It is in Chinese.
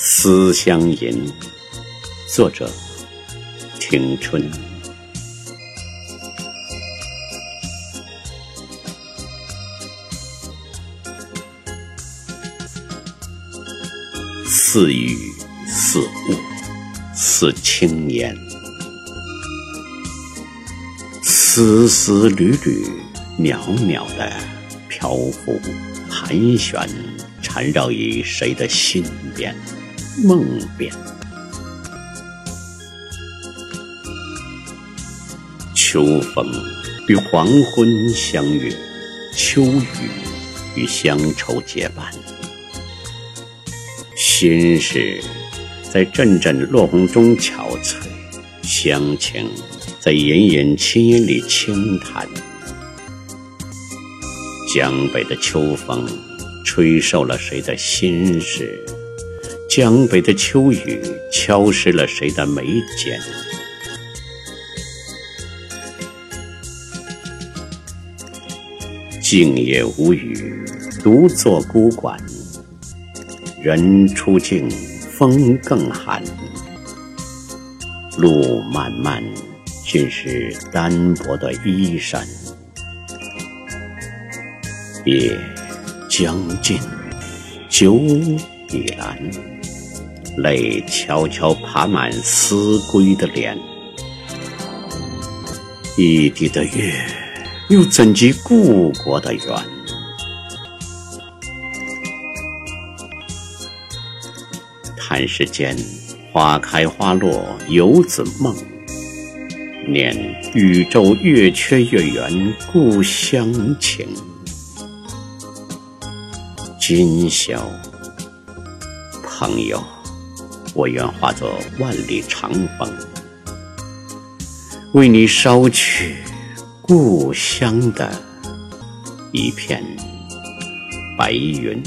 思乡吟，作者：庭春。似雨似雾似轻烟，丝丝缕缕袅袅的漂浮盘旋，缠绕于谁的心边？梦边，秋风与黄昏相约，秋雨与乡愁结伴，心事在阵阵落红中憔悴，乡情在隐隐青烟里轻叹。江北的秋风，吹瘦了谁的心事？江北的秋雨敲湿了谁的眉间？静也无语，独坐孤馆。人初静，风更寒。路漫漫，尽是单薄的衣衫。夜将尽，酒已阑。泪悄悄爬满思归的脸，异地的月，又怎及故国的圆？叹世间花开花落，游子梦；念宇宙月缺月圆，故乡情。今宵，朋友。我愿化作万里长风，为你捎去故乡的一片白云。